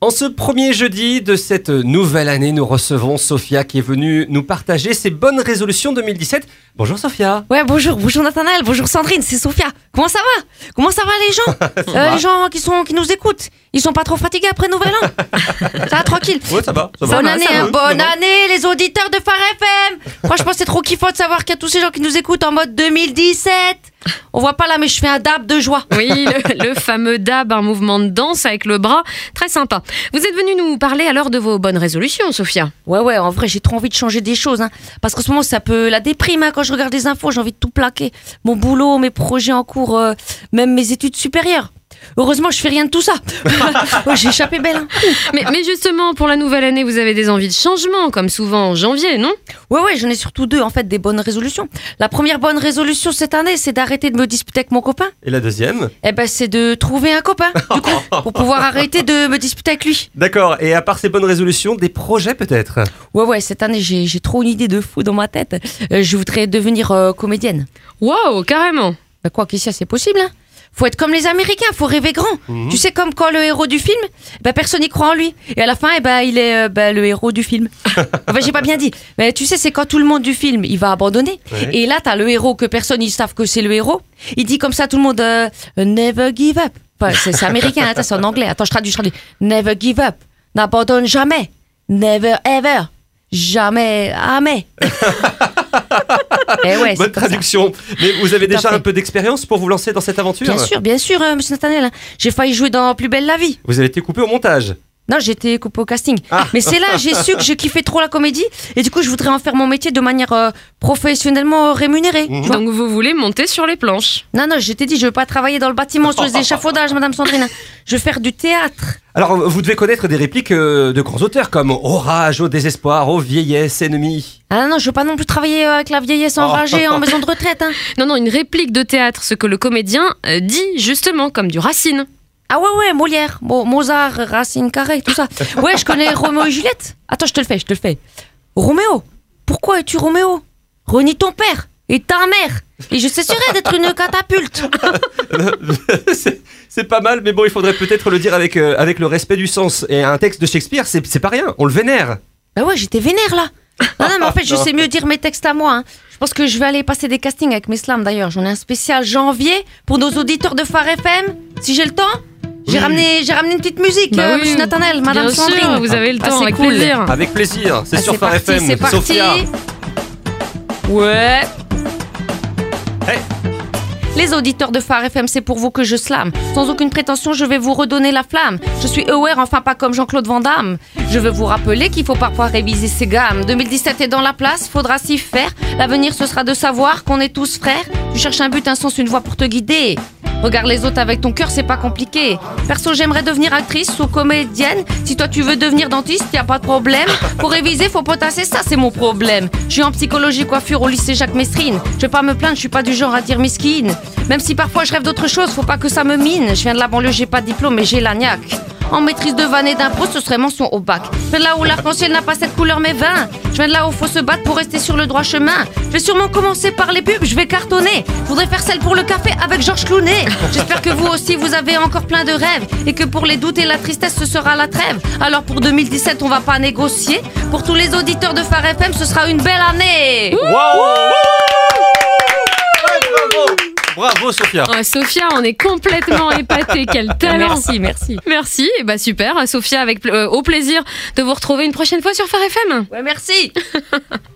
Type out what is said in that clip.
En ce premier jeudi de cette nouvelle année, nous recevons Sophia qui est venue nous partager ses bonnes résolutions 2017. Bonjour Sophia. Ouais, bonjour, bonjour Nathanaël, bonjour Sandrine, c'est Sophia. Comment ça va? Comment ça va les gens? Euh, Les gens qui sont qui nous écoutent, ils sont pas trop fatigués après Nouvel An? Ça va tranquille Ouais, ça va. Ça va. Bonne année, hein, bonne année les auditeurs de Phare FM Franchement c'est trop kiffant de savoir qu'il y a tous ces gens qui nous écoutent en mode 2017 On voit pas là mais je fais un dab de joie Oui, le, le fameux dab, un mouvement de danse avec le bras, très sympa. Vous êtes venu nous parler alors de vos bonnes résolutions, Sophia. Ouais ouais en vrai j'ai trop envie de changer des choses hein. Parce qu'en ce moment ça peut la déprime hein, quand je regarde les infos j'ai envie de tout plaquer Mon boulot, mes projets en cours, euh, même mes études supérieures Heureusement je fais rien de tout ça Ouais, J'ai échappé belle hein. Mais, mais justement, pour la nouvelle année, vous avez des envies de changement, comme souvent en janvier, non? Ouais, ouais, j'en ai surtout deux, en fait, des bonnes résolutions. La première bonne résolution cette année, c'est d'arrêter de me disputer avec mon copain. Et la deuxième? Eh ben, c'est de trouver un copain, du coup, pour pouvoir arrêter de me disputer avec lui. D'accord. Et à part ces bonnes résolutions, des projets peut-être? Ouais, ouais, cette année, j'ai j'ai trop une idée de fou dans ma tête. Euh, je voudrais devenir euh, comédienne. Waouh, carrément Bah, quoi qu'ici, c'est possible, hein? Faut être comme les Américains, faut rêver grand. Tu sais, comme quand le héros du film, bah, personne n'y croit en lui. Et à la fin, eh ben, il est euh, bah, le héros du film. enfin, j'ai pas bien dit. Mais tu sais, c'est quand tout le monde du film, il va abandonner. Ouais. Et là, t'as le héros que personne, ils savent que c'est le héros. Il dit comme ça à tout le monde, euh, never give up. Enfin, c'est américain, hein, c'est en anglais. Attends, je traduis, je traduis. Never give up. N'abandonne jamais. Never ever. Jamais, jamais. Eh ouais, Bonne ça. traduction. Mais vous avez déjà un peu d'expérience pour vous lancer dans cette aventure Bien sûr, bien sûr, euh, monsieur Nathaniel. hein. J'ai failli jouer dans Plus belle la vie. Vous avez été coupé au montage. Non, j'ai été coupé au casting. Ah. Mais c'est là, j'ai su que je kiffais trop la comédie. Et du coup, je voudrais en faire mon métier de manière euh, professionnellement rémunérée. Mhm. tu vois. Donc vous voulez monter sur les planches Non, non, je t'ai dit, je veux pas travailler dans le bâtiment sur les échafaudages, madame Sandrine. Je veux faire du théâtre. Alors, vous devez connaître des répliques euh, de grands auteurs comme Orage au désespoir, aux vieillesses ennemies. Ah non, non, je veux pas non plus travailler euh, avec la vieillesse enragée en maison de retraite. Hein. Non, non, une réplique de théâtre, ce que le comédien euh, dit justement, comme du Racine. Ah ouais, ouais, Molière, Mo- Mozart, Racine Carré, tout ça. Ouais, je connais Roméo et Juliette. Attends, je te le fais, je te le fais. Roméo, pourquoi es-tu Roméo? Renie ton père et ta mère. Et je cesserai d'être une catapulte. c'est pas mal, mais bon, il faudrait peut-être le dire avec, euh, avec le respect du sens. Et un texte de Shakespeare, c'est pas rien, on le vénère. Bah ouais, j'étais vénère là. Non, non, mais en fait, je sais mieux dire mes textes à moi. hein. Je pense que je vais aller passer des castings avec mes slams d'ailleurs. J'en ai un spécial janvier pour nos auditeurs de Phare FM. Si j'ai le temps, j'ai ramené, j'ai ramené une petite musique, Bah euh, oui, monsieur Nathanaël, madame Bien Sandrine. sûr, vous avez le Ah, temps, c'est avec cool. plaisir. Avec plaisir, c'est Ah, sur c'est Phare parti, FM. c'est parti. Sophia. Ouais. Hey. Les auditeurs de Phare FM, c'est pour vous que je slame. Sans aucune prétention, je vais vous redonner la flamme. Je suis aware, enfin pas comme Jean-Claude Van Damme. Je veux vous rappeler qu'il faut parfois réviser ses gammes. 2017 est dans la place, faudra s'y faire. L'avenir, ce sera de savoir qu'on est tous frères. Tu cherches un but, un sens, une voie pour te guider. Regarde les autres avec ton cœur, c'est pas compliqué. Perso, j'aimerais devenir actrice ou comédienne. Si toi tu veux devenir dentiste, y a pas de problème. Pour réviser, faut potasser, ça c'est mon problème. Je suis en psychologie coiffure au lycée Jacques Messrine. Je vais pas me plaindre, je suis pas du genre à dire miskine. Même si parfois je rêve d'autre chose, faut pas que ça me mine. Je viens de la banlieue, j'ai pas de diplôme, mais j'ai l'agnac. En maîtrise de vanne et d'impro, ce serait mention au bac. Je viens de là où l'arc-en-ciel n'a pas cette couleur mais vin. Je viens de là où faut se battre pour rester sur le droit chemin. Je vais sûrement commencer par les pubs, je vais cartonner. Je voudrais faire celle pour le café avec Georges Clounet. J'espère que vous aussi vous avez encore plein de rêves et que pour les doutes et la tristesse ce sera la trêve. Alors pour 2017 on va pas négocier. Pour tous les auditeurs de Phare FM ce sera une belle année. Bravo Sophia Ah, Sophia, on est complètement épatés. Quel talent Merci, merci. Merci, et bah super, Sophia, avec euh, au plaisir de vous retrouver une prochaine fois sur Phare FM. Ouais, merci.